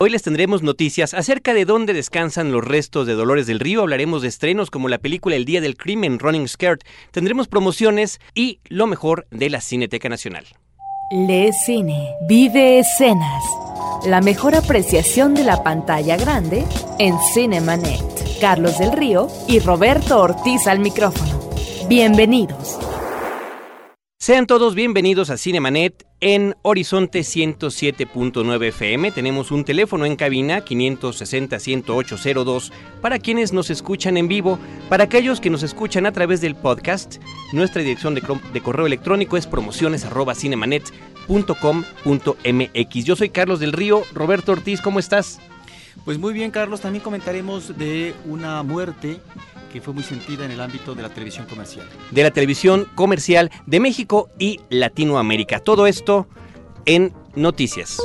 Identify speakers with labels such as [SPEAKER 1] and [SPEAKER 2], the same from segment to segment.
[SPEAKER 1] Hoy les tendremos noticias acerca de dónde descansan los restos de Dolores del Río. Hablaremos de estrenos como la película El Día del Crimen, Running Skirt. Tendremos promociones y lo mejor de la Cineteca Nacional.
[SPEAKER 2] Lee cine, vive escenas. La mejor apreciación de la pantalla grande en Cinemanet. Carlos del Río y Roberto Ortiz al micrófono. Bienvenidos.
[SPEAKER 1] Sean todos bienvenidos a Cinemanet en Horizonte 107.9 FM. Tenemos un teléfono en cabina 560-10802 para quienes nos escuchan en vivo. Para aquellos que nos escuchan a través del podcast, nuestra dirección de, de correo electrónico es promociones.cinemanet.com.mx. Yo soy Carlos del Río. Roberto Ortiz, ¿cómo estás?
[SPEAKER 3] Pues muy bien, Carlos. También comentaremos de una muerte que fue muy sentida en el ámbito de la televisión comercial.
[SPEAKER 1] De la televisión comercial de México y Latinoamérica. Todo esto en Noticias.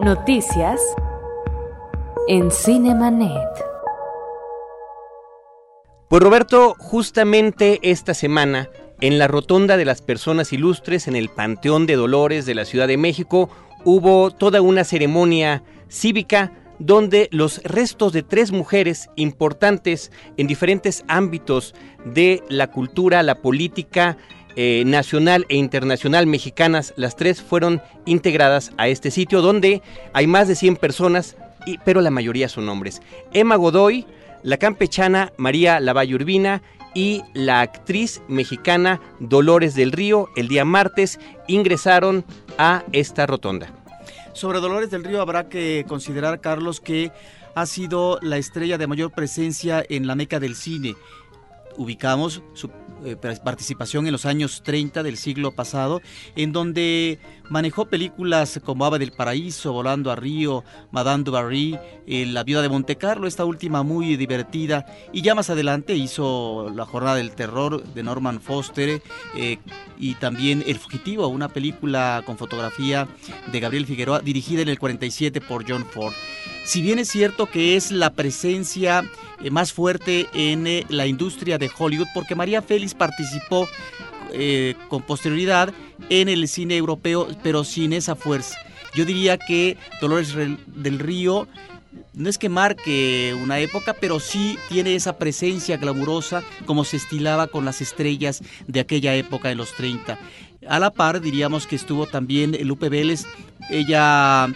[SPEAKER 2] Noticias en Cinemanet.
[SPEAKER 1] Pues Roberto, justamente esta semana, en la Rotonda de las Personas Ilustres, en el Panteón de Dolores de la Ciudad de México, hubo toda una ceremonia cívica donde los restos de tres mujeres importantes en diferentes ámbitos de la cultura, la política, eh, nacional e internacional mexicanas, las tres fueron integradas a este sitio donde hay más de 100 personas, pero la mayoría son hombres. Emma Godoy, la campechana María Lavalle Urbina y la actriz mexicana Dolores del Río el día martes ingresaron a esta rotonda.
[SPEAKER 3] Sobre Dolores del Río habrá que considerar, Carlos, que ha sido la estrella de mayor presencia en la meca del cine. Ubicamos su eh, participación en los años 30 del siglo pasado, en donde manejó películas como Ave del Paraíso, Volando a Río, Madame du Barry, eh, La Viuda de Montecarlo, esta última muy divertida, y ya más adelante hizo La Jornada del Terror de Norman Foster eh, y también El Fugitivo, una película con fotografía de Gabriel Figueroa dirigida en el 47 por John Ford. Si bien es cierto que es la presencia eh, más fuerte en eh, la industria de Hollywood, porque María Félix participó eh, con posterioridad en el cine europeo, pero sin esa fuerza. Yo diría que Dolores del Río no es que marque una época, pero sí tiene esa presencia glamurosa como se estilaba con las estrellas de aquella época de los 30. A la par diríamos que estuvo también Lupe Vélez. Ella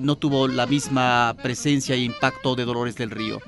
[SPEAKER 3] no tuvo la misma presencia e impacto de Dolores del Río.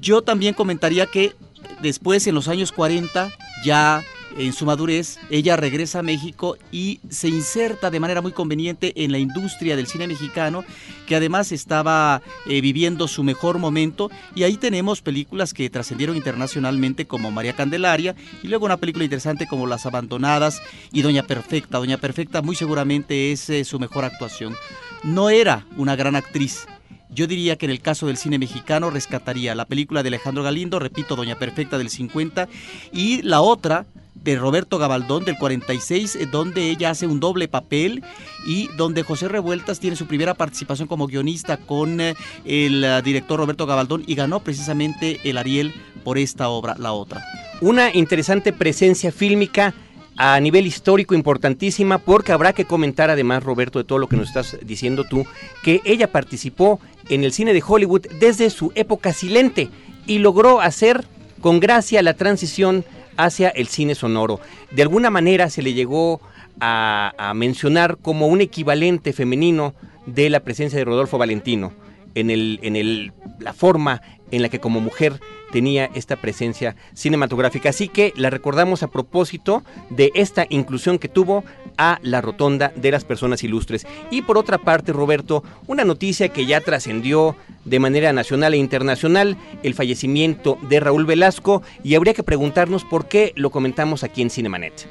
[SPEAKER 3] Yo también comentaría que después, en los años 40, ya en su madurez, ella regresa a México y se inserta de manera muy conveniente en la industria del cine mexicano, que además estaba eh, viviendo su mejor momento. Y ahí tenemos películas que trascendieron internacionalmente como María Candelaria y luego una película interesante como Las Abandonadas y Doña Perfecta. Doña Perfecta muy seguramente es eh, su mejor actuación. No era una gran actriz, yo diría que en el caso del cine mexicano rescataría la película de Alejandro Galindo, repito, Doña Perfecta del 50, y la otra de Roberto Gabaldón del 46, eh, donde ella hace un doble papel y donde José Revueltas tiene su primera participación como guionista con eh, el eh, director Roberto Gabaldón y ganó precisamente el Ariel por esta obra, la otra.
[SPEAKER 1] Una interesante presencia fílmica a nivel histórico importantísima porque habrá que comentar además, Roberto, de todo lo que nos estás diciendo tú, que ella participó en el cine de Hollywood desde su época silente y logró hacer con gracia la transición hacia el cine sonoro. De alguna manera se le llegó a, mencionar como un equivalente femenino de la presencia de Rodolfo Valentino en, el, en el, la forma en la que como mujer tenía esta presencia cinematográfica. Así que la recordamos a propósito de esta inclusión que tuvo a la rotonda de las personas ilustres. Y por otra parte, Roberto, una noticia que ya trascendió de manera nacional e internacional, el fallecimiento de Raúl Velasco, y habría que preguntarnos por qué lo comentamos aquí en Cinemanet.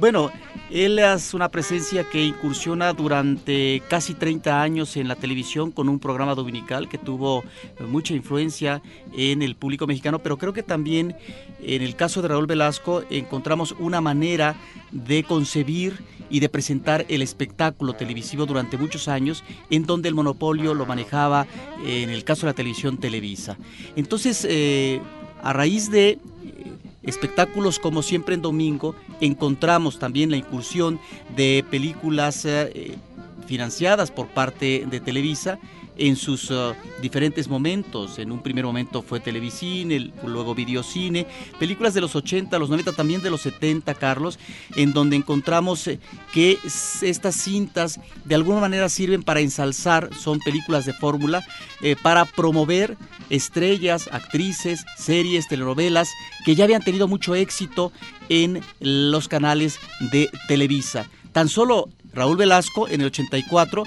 [SPEAKER 3] Bueno, él es una presencia que incursiona durante casi 30 años en la televisión con un programa dominical que tuvo mucha influencia en el público mexicano, pero creo que también en el caso de Raúl Velasco encontramos una manera de concebir y de presentar el espectáculo televisivo durante muchos años, en donde el monopolio lo manejaba, en el caso de la televisión Televisa. Entonces, eh, a raíz de espectáculos como siempre en domingo, encontramos también la incursión de películas eh, financiadas por parte de Televisa en sus uh, diferentes momentos. En un primer momento fue Televisine, luego Videocine, películas de los 80, los 90, también de los 70, Carlos, en donde encontramos eh, que estas cintas de alguna manera sirven para ensalzar, son películas de fórmula, eh, para promover estrellas, actrices, series, telenovelas que ya habían tenido mucho éxito en los canales de Televisa. Tan solo Raúl Velasco en el 84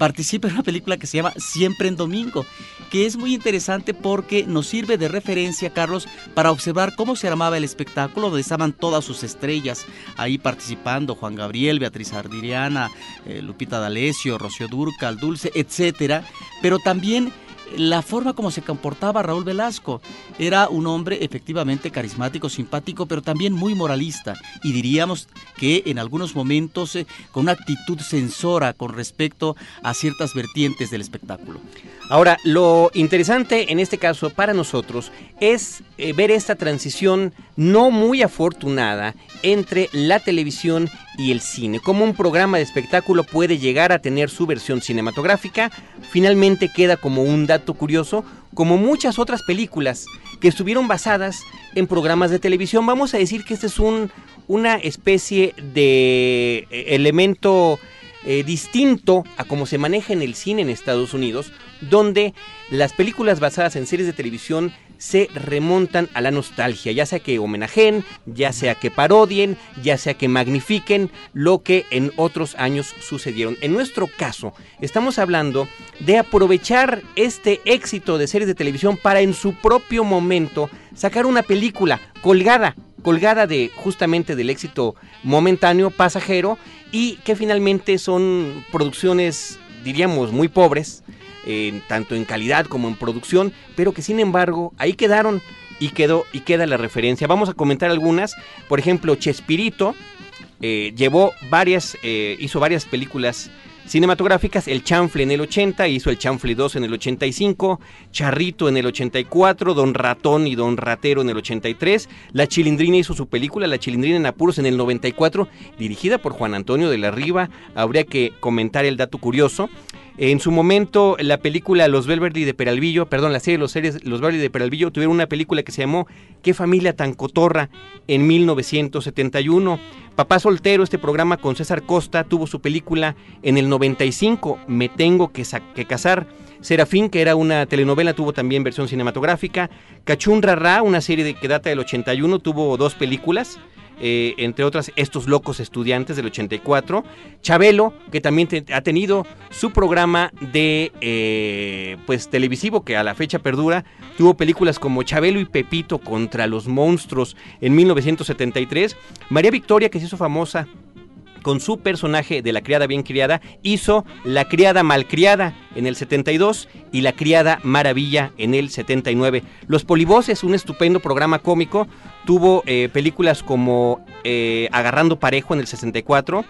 [SPEAKER 3] participa en una película que se llama Siempre en Domingo, que es muy interesante porque nos sirve de referencia, Carlos, para observar cómo se armaba el espectáculo, donde estaban todas sus estrellas ahí participando, Juan Gabriel, Beatriz Ardiriana, eh, Lupita D'Alessio, Rocío Durcal, Dulce, etcétera, pero también la forma como se comportaba Raúl Velasco. Era un hombre efectivamente carismático, simpático, pero también muy moralista. Y diríamos que en algunos momentos eh, con una actitud censora con respecto a ciertas vertientes del espectáculo.
[SPEAKER 1] Ahora, lo interesante en este caso para nosotros es eh, ver esta transición no muy afortunada entre la televisión y el cine. Cómo un programa de espectáculo puede llegar a tener su versión cinematográfica, finalmente queda como un dato curioso, como muchas otras películas que estuvieron basadas en programas de televisión. Vamos a decir que este es un, una especie de eh, elemento eh, distinto a cómo se maneja en el cine en Estados Unidos, donde las películas basadas en series de televisión se remontan a la nostalgia, ya sea que homenajen, ya sea que parodien, ya sea que magnifiquen lo que en otros años sucedieron. En nuestro caso, estamos hablando de aprovechar este éxito de series de televisión para en su propio momento sacar una película colgada colgada de justamente del éxito momentáneo, pasajero, y que finalmente son producciones, diríamos, muy pobres, tanto en calidad como en producción, pero que sin embargo ahí quedaron y quedó y queda la referencia. Vamos a comentar algunas, por ejemplo, Chespirito eh, llevó varias, eh, hizo varias películas cinematográficas, El Chanfle en el 80, hizo El Chanfle 2 en el 85, Charrito en el 84, Don Ratón y Don Ratero en el 83, La Chilindrina hizo su película, La Chilindrina en Apuros en el 94, dirigida por Juan Antonio de la Riva, habría que comentar el dato curioso. En su momento, la película Los Belverdi de Peralvillo, perdón, la serie Los, series, Los Belverdi de Peralvillo tuvieron una película que se llamó Qué familia tan cotorra en 1971. Papá Soltero, este programa con César Costa, tuvo su película en el 95, Me Tengo que, Casar. Serafín, que era una telenovela, tuvo también versión cinematográfica. Cachun Ra, una serie de, que data del 81, tuvo dos películas. Eh, entre otras Estos Locos Estudiantes del 84, Chabelo, que también ha tenido su programa de eh, pues televisivo que a la fecha perdura, tuvo películas como Chabelo y Pepito contra los monstruos en 1973, María Victoria que se hizo famosa con su personaje de la criada bien criada, hizo La criada malcriada en el 72 y La criada maravilla en el 79. Los Polivoces, un estupendo programa cómico, tuvo eh, películas como eh, Agarrando Parejo en el 64,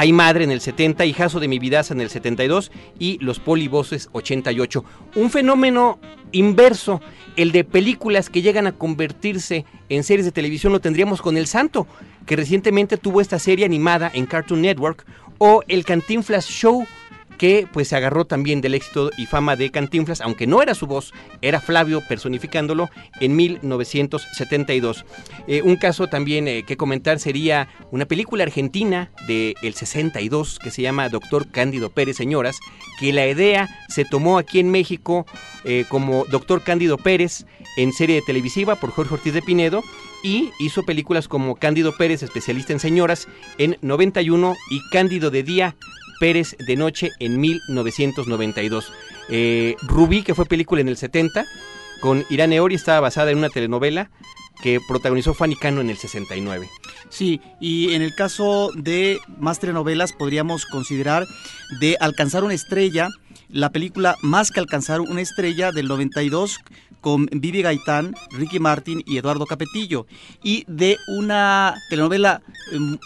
[SPEAKER 1] Hay Madre en el 70, Hijazo de mi vidaza en el 72 y Los Polivoces 88. Un fenómeno inverso, el de películas que llegan a convertirse en series de televisión, lo tendríamos con El Santo que recientemente tuvo esta serie animada en Cartoon Network, o el Cantinflas Show, que pues se agarró también del éxito y fama de Cantinflas, aunque no era su voz, era Flavio personificándolo en 1972. Eh, un caso también eh, que comentar sería una película argentina del el 62 que se llama Doctor Cándido Pérez Señoras, que la idea se tomó aquí en México eh, como Doctor Cándido Pérez en serie televisiva por Jorge Ortiz de Pinedo y hizo películas como Cándido Pérez, especialista en señoras, en 91 y Cándido de Día, Pérez de Noche en 1992. Eh, Rubí, que fue película en el 70, con Irán Eori, estaba basada en una telenovela que protagonizó Fanny Cano en el 69.
[SPEAKER 3] Sí, y en el caso de más telenovelas podríamos considerar de Alcanzar una estrella, la película Más que alcanzar una estrella del 92 con Vivi Gaitán, Ricky Martin y Eduardo Capetillo. Y de una telenovela em,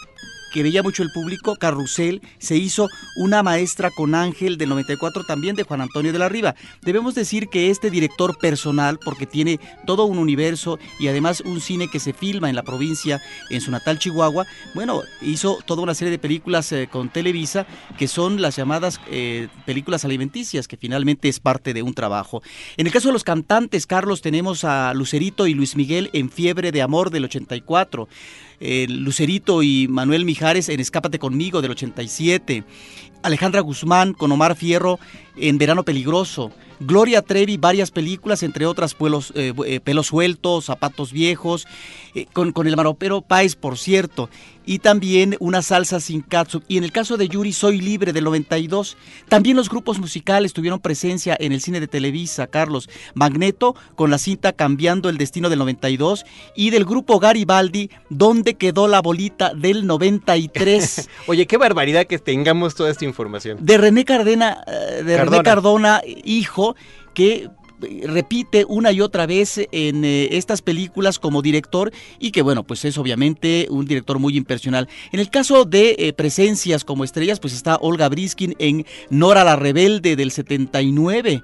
[SPEAKER 3] que veía mucho el público, Carrusel, se hizo Una maestra con Ángel del 94 también de Juan Antonio de la Riva. Debemos decir que este director personal, porque tiene todo un universo y además un cine que se filma en la provincia, en su natal Chihuahua, bueno, hizo toda una serie de películas eh, con Televisa que son las llamadas eh, películas alimenticias, que finalmente es parte de un trabajo. En el caso de los cantantes, Carlos, tenemos a Lucerito y Luis Miguel en Fiebre de Amor del 84. Eh, Lucerito y Manuel Mijares en Escápate conmigo del 87. Alejandra Guzmán con Omar Fierro en Verano Peligroso. Gloria Trevi, varias películas, entre otras Pelos, eh, eh, Pelos Sueltos, Zapatos Viejos, eh, con, con, el maropero Páez, por cierto, y también Una Salsa Sin Katsup. Y en el caso de Yuri, Soy Libre, del 92. También los grupos musicales tuvieron presencia en el cine de Televisa, Carlos. Magneto, con la cinta Cambiando el Destino del 92, y del grupo Garibaldi, Donde quedó la bolita del 93.
[SPEAKER 4] Oye, qué barbaridad que tengamos toda esta información.
[SPEAKER 3] De René Cardena, de Cardona. René Cardona, hijo, que repite una y otra vez en eh, estas películas como director y que bueno, pues es obviamente un director muy impersonal. En el caso de eh, presencias como estrellas, pues está Olga Briskin en Nora la Rebelde del 79.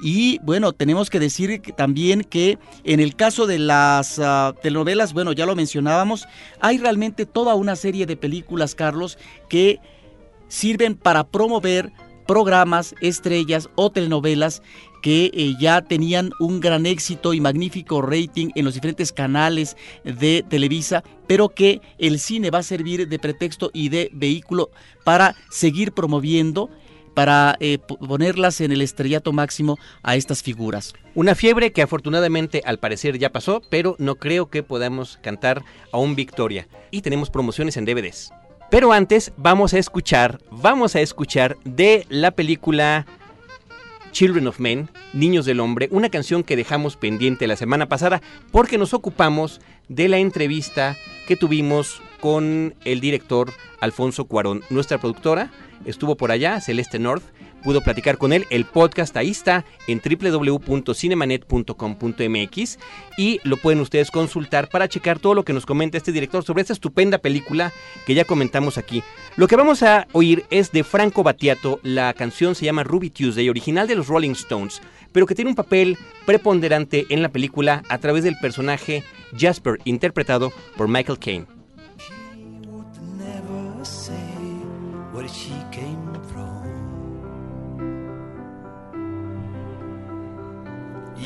[SPEAKER 3] Y bueno, tenemos que decir que también que en el caso de las uh, telenovelas, bueno, ya lo mencionábamos, hay realmente toda una serie de películas, Carlos, que sirven para promover programas, estrellas o telenovelas que eh, ya tenían un gran éxito y magnífico rating en los diferentes canales de Televisa, pero que el cine va a servir de pretexto y de vehículo para seguir promoviendo para eh, ponerlas en el estrellato máximo a estas figuras.
[SPEAKER 4] Una fiebre que afortunadamente al parecer ya pasó, pero no creo que podamos cantar aún victoria. Y tenemos promociones en DVDs. Pero antes vamos a escuchar, vamos a escuchar de la película Children of Men, Niños del Hombre, una canción que dejamos pendiente la semana pasada porque nos ocupamos de la entrevista que tuvimos con el director Alfonso Cuarón. Nuestra productora estuvo por allá, Celeste North, pudo platicar con él. El podcast ahí está en www.cinemanet.com.mx y lo pueden ustedes consultar para checar todo lo que nos comenta este director sobre esta estupenda película que ya comentamos aquí. Lo que vamos a oír es de Franco Battiato, la canción se llama Ruby Tuesday, original de los Rolling Stones, pero que tiene un papel preponderante en la película a través del personaje Jasper, interpretado por Michael Caine.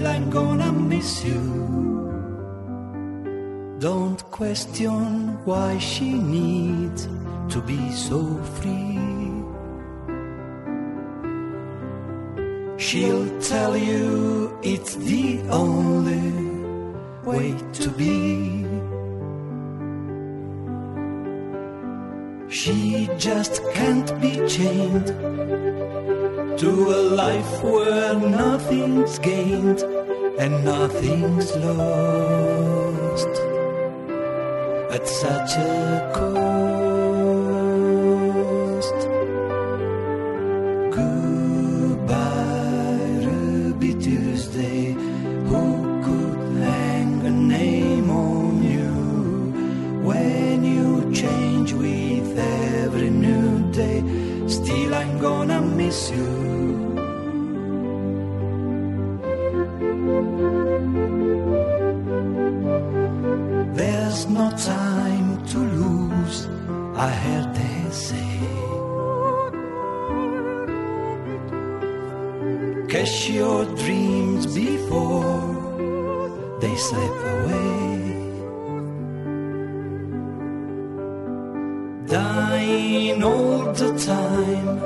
[SPEAKER 4] Still, I'm gonna miss you. Don't question why she needs to be so free. She'll tell you it's the only way to be. She just can't be chained to a life where nothing's gained and nothing's lost at such a cost. I'm gonna miss you. There's no time to lose, I heard older time.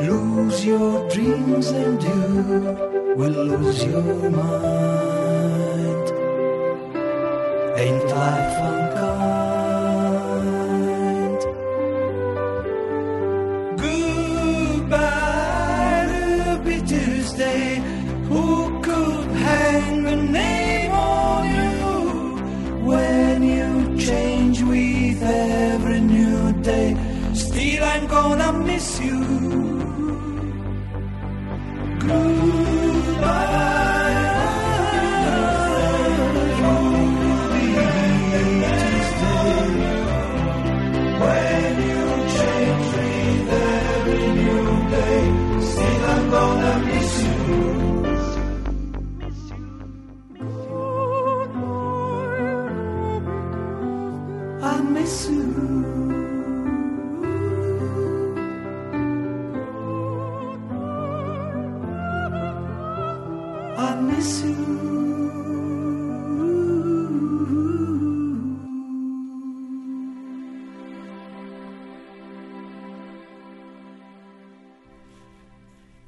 [SPEAKER 4] Lose your dreams and you will lose your mind. Ain't life unkind? Goodbye, Ruby Tuesday. Who could hang a name gonna miss you. I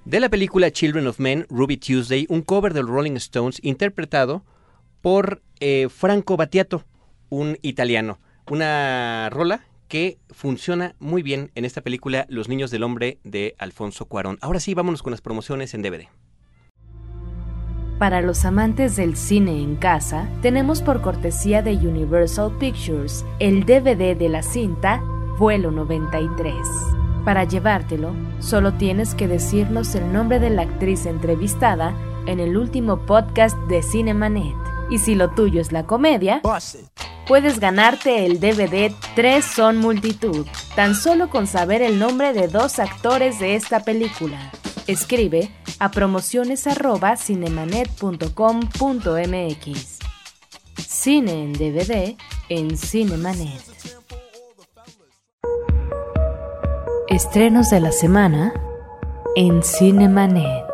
[SPEAKER 1] De la película Children of Men, Ruby Tuesday, un cover de Rolling Stones interpretado por eh, Franco Battiato, un italiano. Una rola que funciona muy bien en esta película Los Niños del Hombre de Alfonso Cuarón. Ahora sí, vámonos con las promociones en DVD.
[SPEAKER 2] Para los amantes del cine en casa, tenemos por cortesía de Universal Pictures el DVD de la cinta Vuelo 93. Para llevártelo, solo tienes que decirnos el nombre de la actriz entrevistada en el último podcast de Cinemanet. Y si lo tuyo es la comedia, puedes ganarte el DVD Tres son multitud, tan solo con saber el nombre de dos actores de esta película. Escribe a promociones@cinemanet.com.mx. Cine en DVD en Cinemanet. Estrenos de la semana en Cinemanet.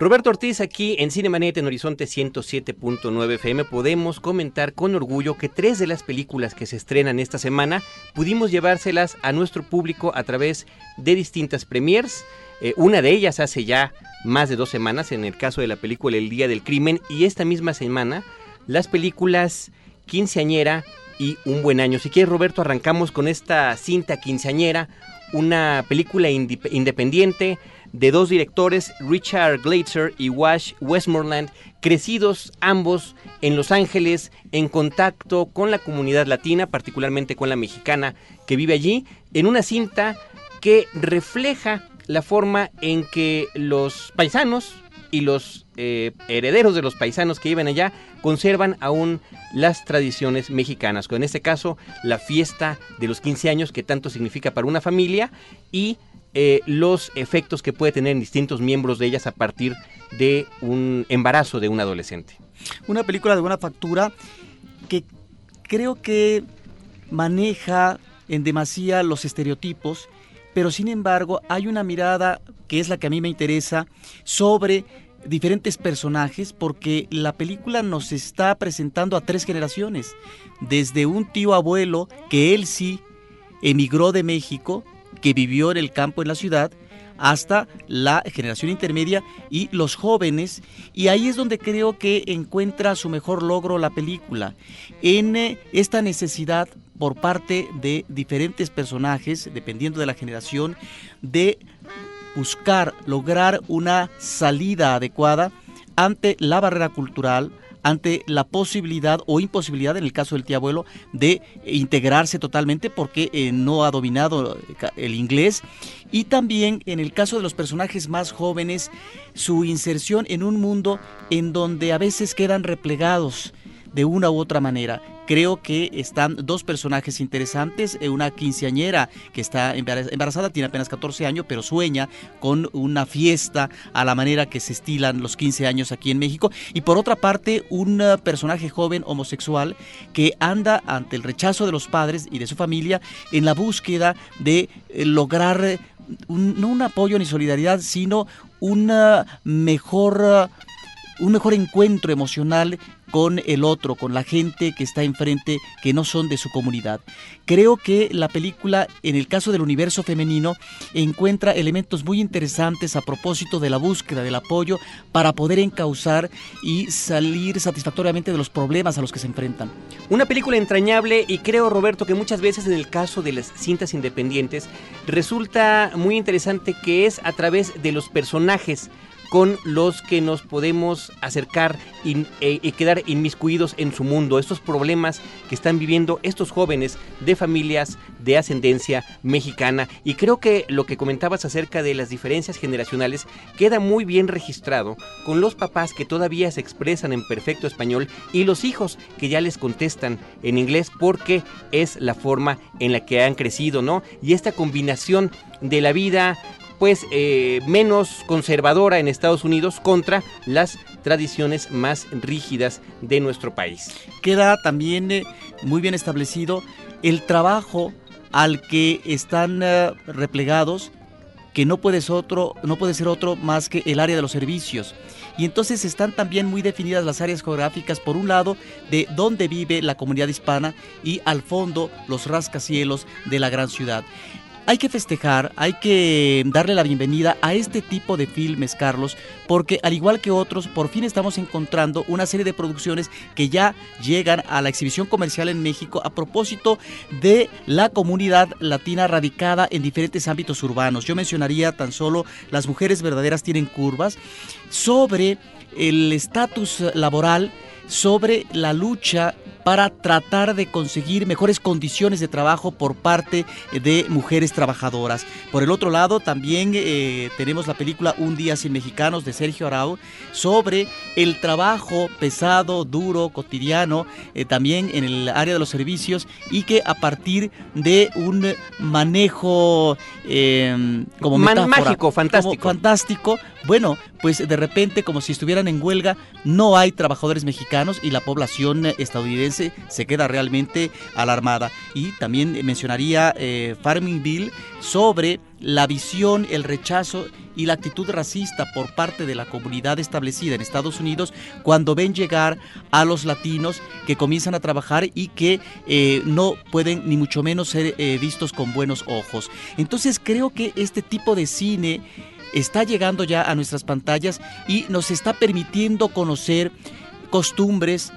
[SPEAKER 1] Roberto Ortiz aquí en Cinemanet en Horizonte 107.9 FM podemos comentar con orgullo que tres de las películas que se estrenan esta semana pudimos llevárselas a nuestro público a través de distintas premiers. Eh, una de ellas hace ya más de dos semanas en el caso de la película El Día del Crimen y esta misma semana las películas Quinceañera y Un Buen Año. Si quieres Roberto arrancamos con esta cinta quinceañera, una película independiente de dos directores, Richard Glatzer y Wash Westmoreland, crecidos ambos en Los Ángeles, en contacto con la comunidad latina, particularmente con la mexicana que vive allí, en una cinta que refleja la forma en que los paisanos y los eh, herederos de los paisanos que viven allá conservan aún las tradiciones mexicanas, en este caso la fiesta de los 15 años que tanto significa para una familia y eh, los efectos que puede tener en distintos miembros de ellas a partir de un embarazo de un adolescente.
[SPEAKER 3] Una película de buena factura que creo que maneja en demasía los estereotipos, pero sin embargo hay una mirada que es la que a mí me interesa sobre diferentes personajes porque la película nos está presentando a tres generaciones, desde un tío abuelo que él sí emigró de México, que vivió en el campo en la ciudad, hasta la generación intermedia y los jóvenes. Y ahí es donde creo que encuentra su mejor logro la película, en eh, esta necesidad por parte de diferentes personajes, dependiendo de la generación, de buscar, lograr una salida adecuada ante la barrera cultural, ante la posibilidad o imposibilidad, en el caso del tío abuelo, de integrarse totalmente porque eh, no ha dominado el inglés. Y también en el caso de los personajes más jóvenes, su inserción en un mundo en donde a veces quedan replegados de una u otra manera. Creo que están dos personajes interesantes, eh, una quinceañera que está embara- embarazada, tiene apenas 14 años, pero sueña con una fiesta a la manera que se estilan los 15 años aquí en México. Y por otra parte, un eh, personaje joven homosexual que anda ante el rechazo de los padres y de su familia en la búsqueda de eh, lograr un- no un apoyo ni solidaridad, sino una mejor... un mejor encuentro emocional con el otro, con la gente que está enfrente, que no son de su comunidad. Creo que la película, en el caso del universo femenino, encuentra elementos muy interesantes a propósito de la búsqueda del apoyo para poder encauzar y salir satisfactoriamente de los problemas a los que se enfrentan.
[SPEAKER 1] Una película entrañable y creo, Roberto, que muchas veces en el caso de las cintas independientes resulta muy interesante que es a través de los personajes con los que nos podemos acercar y, e- y quedar inmiscuidos en su mundo, estos problemas que están viviendo estos jóvenes de familias de ascendencia mexicana. Y creo que lo que comentabas acerca de las diferencias generacionales queda muy bien registrado con los papás que todavía se expresan en perfecto español y los hijos que ya les contestan en inglés porque es la forma en la que han crecido, ¿no? Y esta combinación de la vida pues eh, menos conservadora en Estados Unidos contra las tradiciones más rígidas de nuestro país.
[SPEAKER 3] Queda también eh, muy bien establecido el trabajo al que están eh, replegados que no puede, ser otro, no puede ser otro más que el área de los servicios. Y entonces están también muy definidas las áreas geográficas, por un lado, de dónde vive la comunidad hispana y al fondo los rascacielos de la gran ciudad. Hay que festejar, hay que darle la bienvenida a este tipo de filmes, Carlos, porque al igual que otros, por fin estamos encontrando una serie de producciones que ya llegan a la exhibición comercial en México a propósito de la comunidad latina radicada en diferentes ámbitos urbanos. Yo mencionaría tan solo Las mujeres verdaderas tienen curvas, sobre el estatus laboral, sobre la lucha para tratar de conseguir mejores condiciones de trabajo por parte de mujeres trabajadoras. Por el otro lado, también eh, tenemos la película Un día sin mexicanos de Sergio Arau sobre el trabajo pesado, duro, cotidiano, eh, también en el área de los servicios y que a partir de un manejo eh, como
[SPEAKER 1] Man-
[SPEAKER 3] metáfora,
[SPEAKER 1] mágico, fantástico.
[SPEAKER 3] como fantástico, bueno, pues de repente como si estuvieran en huelga, no hay trabajadores mexicanos y la población eh, estadounidense se queda realmente alarmada. Y también eh, mencionaría eh, Farmingville sobre la visión, el rechazo y la actitud racista por parte de la comunidad establecida en Estados Unidos cuando ven llegar a los latinos que comienzan a trabajar y que no pueden ni mucho menos ser vistos con buenos ojos. Entonces creo que este tipo de cine está llegando ya a nuestras pantallas y nos está permitiendo conocer costumbres,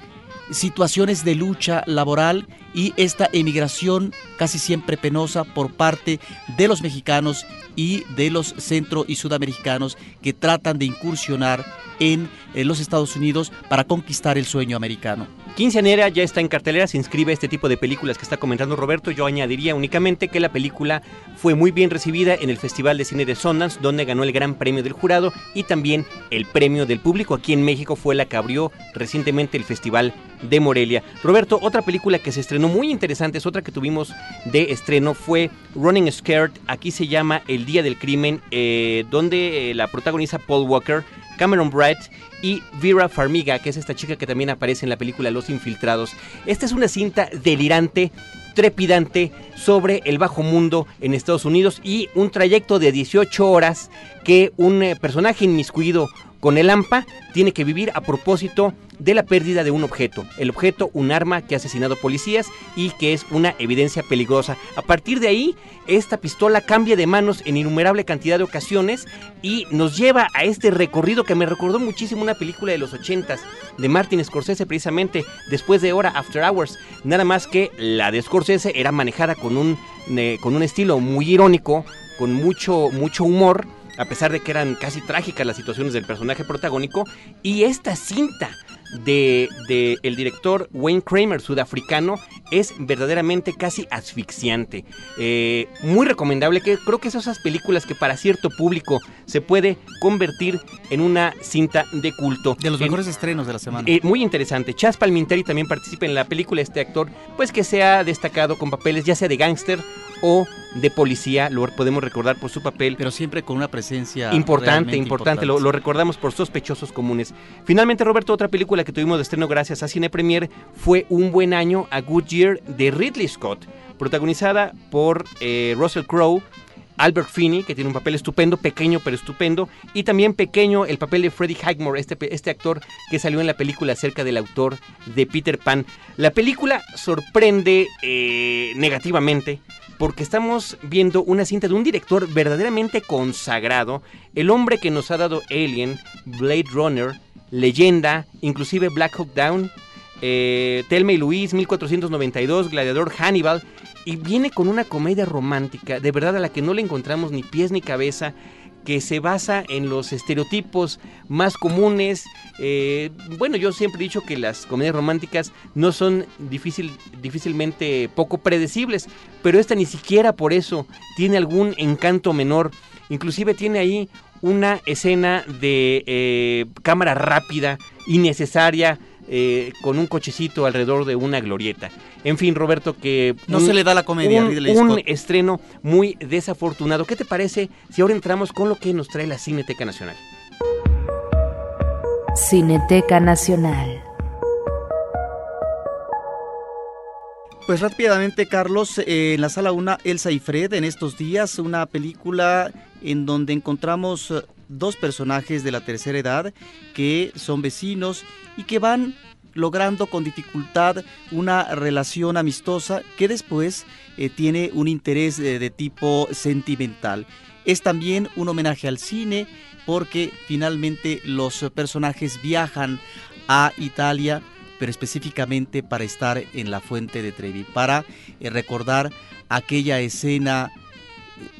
[SPEAKER 3] situaciones de lucha laboral y esta emigración casi siempre penosa por parte de los mexicanos y de los centro y sudamericanos que tratan de incursionar en los Estados Unidos para conquistar el sueño americano.
[SPEAKER 1] Quinceanera ya está en cartelera, se inscribe a este tipo de películas que está comentando Roberto. Yo añadiría únicamente que la película fue muy bien recibida en el Festival de Cine de Sundance, donde ganó el Gran Premio del Jurado y también el Premio del Público. Aquí en México fue la que abrió recientemente el Festival de Morelia. Roberto, otra película que se estrenó muy interesante, es otra que tuvimos de estreno, fue Running Scared. Aquí se llama El Día del Crimen, eh, donde eh, la protagoniza Paul Walker. Cameron Bright y Vera Farmiga, que es esta chica que también aparece en la película Los Infiltrados. Esta es una cinta delirante, trepidante sobre el bajo mundo en Estados Unidos y un trayecto de 18 horas que un eh, personaje inmiscuido con el AMPA tiene que vivir a propósito de la pérdida de un objeto. El objeto, un arma que ha asesinado policías y que es una evidencia peligrosa. A partir de ahí, esta pistola cambia de manos en innumerable cantidad de ocasiones y nos lleva a este recorrido que me recordó muchísimo una película de los 80s de Martin Scorsese precisamente después de Hora After Hours. Nada más que la de Scorsese era manejada con un, eh, con un estilo muy irónico, con mucho, mucho humor a pesar de que eran casi trágicas las situaciones del personaje protagónico, y esta cinta de, de el director Wayne Kramer, sudafricano, es verdaderamente casi asfixiante. Eh, muy recomendable, que creo que es esas películas que para cierto público se puede convertir en una cinta de culto.
[SPEAKER 3] De los
[SPEAKER 1] En-
[SPEAKER 3] mejores estrenos de la semana.
[SPEAKER 1] eh, muy interesante. Chas Palminteri también participa en la película. Este actor, pues que se ha destacado con papeles ya sea de gángster o de policía. Lo podemos recordar por su papel
[SPEAKER 3] pero siempre con una presencia
[SPEAKER 1] importante, importante. Lo, lo recordamos por sospechosos comunes. Finalmente, Roberto, otra película que tuvimos de estreno gracias a Cine Premier fue Un buen año a Good Year de Ridley Scott, protagonizada por eh, Russell Crowe. Albert Finney, que tiene un papel estupendo, pequeño pero estupendo, y también pequeño el papel de Freddie Highmore, este, este actor que salió en la película acerca del autor de Peter Pan. La película sorprende eh, negativamente porque estamos viendo una cinta de un director verdaderamente consagrado, el hombre que nos ha dado Alien, Blade Runner, Leyenda, inclusive Black Hawk Down, eh, Telma y Luis, 1492, Gladiador Hannibal, y viene con una comedia romántica, de verdad a la que no le encontramos ni pies ni cabeza, que se basa en los estereotipos más comunes. Eh, bueno, yo siempre he dicho que las comedias románticas no son difícil, difícilmente poco predecibles, pero esta ni siquiera por eso tiene algún encanto menor. Inclusive tiene ahí una escena de eh, cámara rápida, innecesaria, eh, con un cochecito alrededor de una glorieta. En fin, Roberto, que...
[SPEAKER 3] No se le da la comedia a
[SPEAKER 1] un,
[SPEAKER 3] Ridley
[SPEAKER 1] un
[SPEAKER 3] Scott.
[SPEAKER 1] estreno muy desafortunado. ¿Qué te parece si ahora entramos con lo que nos trae la Cineteca Nacional?
[SPEAKER 2] Cineteca Nacional.
[SPEAKER 3] Pues rápidamente, Carlos, eh, en la sala 1, Elsa y Fred, en estos días, una película en donde encontramos eh, dos personajes de la tercera edad que son vecinos y que van logrando con dificultad una relación amistosa que después eh, tiene un interés eh, de tipo sentimental. Es también un homenaje al cine porque finalmente los personajes viajan a Italia pero específicamente para estar en la fuente de Trevi, para eh, recordar aquella escena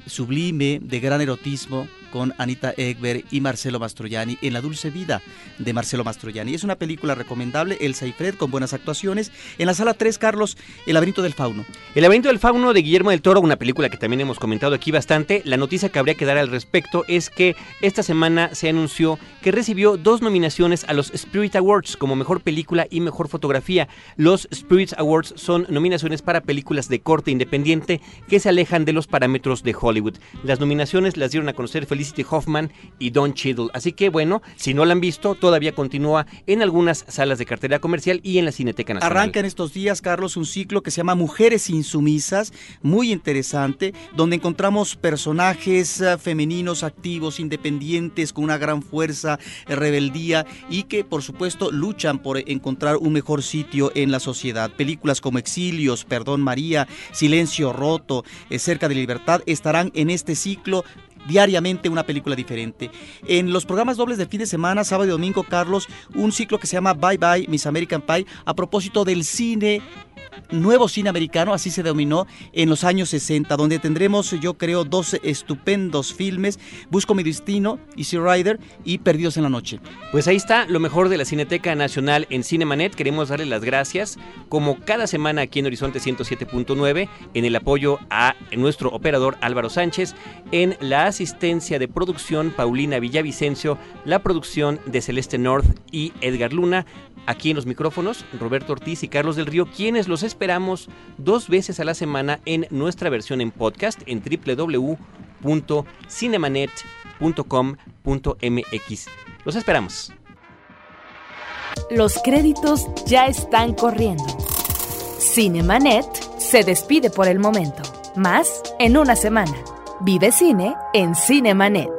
[SPEAKER 3] sublime de gran erotismo con Anita Egber y Marcelo Mastroianni en La Dulce Vida de Marcelo Mastroianni. Es una película recomendable, Elsa y Fred, con buenas actuaciones. En la sala 3, Carlos, El laberinto del fauno.
[SPEAKER 1] El laberinto del fauno de Guillermo del Toro, una película que también hemos comentado aquí bastante. La noticia que habría que dar al respecto es que esta semana se anunció que recibió dos nominaciones a los Spirit Awards como mejor película y mejor fotografía. Los Spirit Awards son nominaciones para películas de corte independiente que se alejan de los parámetros de Hollywood. Las nominaciones las dieron a conocer Hoffman y Don Cheadle. Así que bueno, si no la han visto, todavía continúa en algunas salas de cartera comercial y en la Cineteca Nacional.
[SPEAKER 3] Arranca en estos días, Carlos, un ciclo que se llama Mujeres Insumisas, muy interesante, donde encontramos personajes eh, femeninos activos, independientes, con una gran fuerza, eh, rebeldía y que, por supuesto, luchan por encontrar un mejor sitio en la sociedad. Películas como Exilios, Perdón María, Silencio Roto, eh, Cerca de Libertad estarán en este ciclo diariamente una película diferente. En los programas dobles del fin de semana, sábado y domingo, Carlos, un ciclo que se llama Bye Bye Miss American Pie a propósito del cine nuevo cine americano, así se denominó en los años 60, donde tendremos, yo creo, dos estupendos filmes, Busco mi destino, Easy Rider y Perdidos en la noche.
[SPEAKER 1] Pues ahí está lo mejor de la Cineteca Nacional en Cinemanet. Queremos darle las gracias, como cada semana aquí en Horizonte 107.9, en el apoyo a nuestro operador Álvaro Sánchez, en la asistencia de producción Paulina Villavicencio, la producción de Celeste North y Edgar Luna, aquí en los micrófonos, Roberto Ortiz y Carlos del Río, quienes los esperamos dos veces a la semana en nuestra versión en podcast en www.cinemanet.com.mx. Los esperamos.
[SPEAKER 2] Los créditos ya están corriendo. Cinemanet se despide por el momento. Más en una semana. Vive cine en Cinemanet.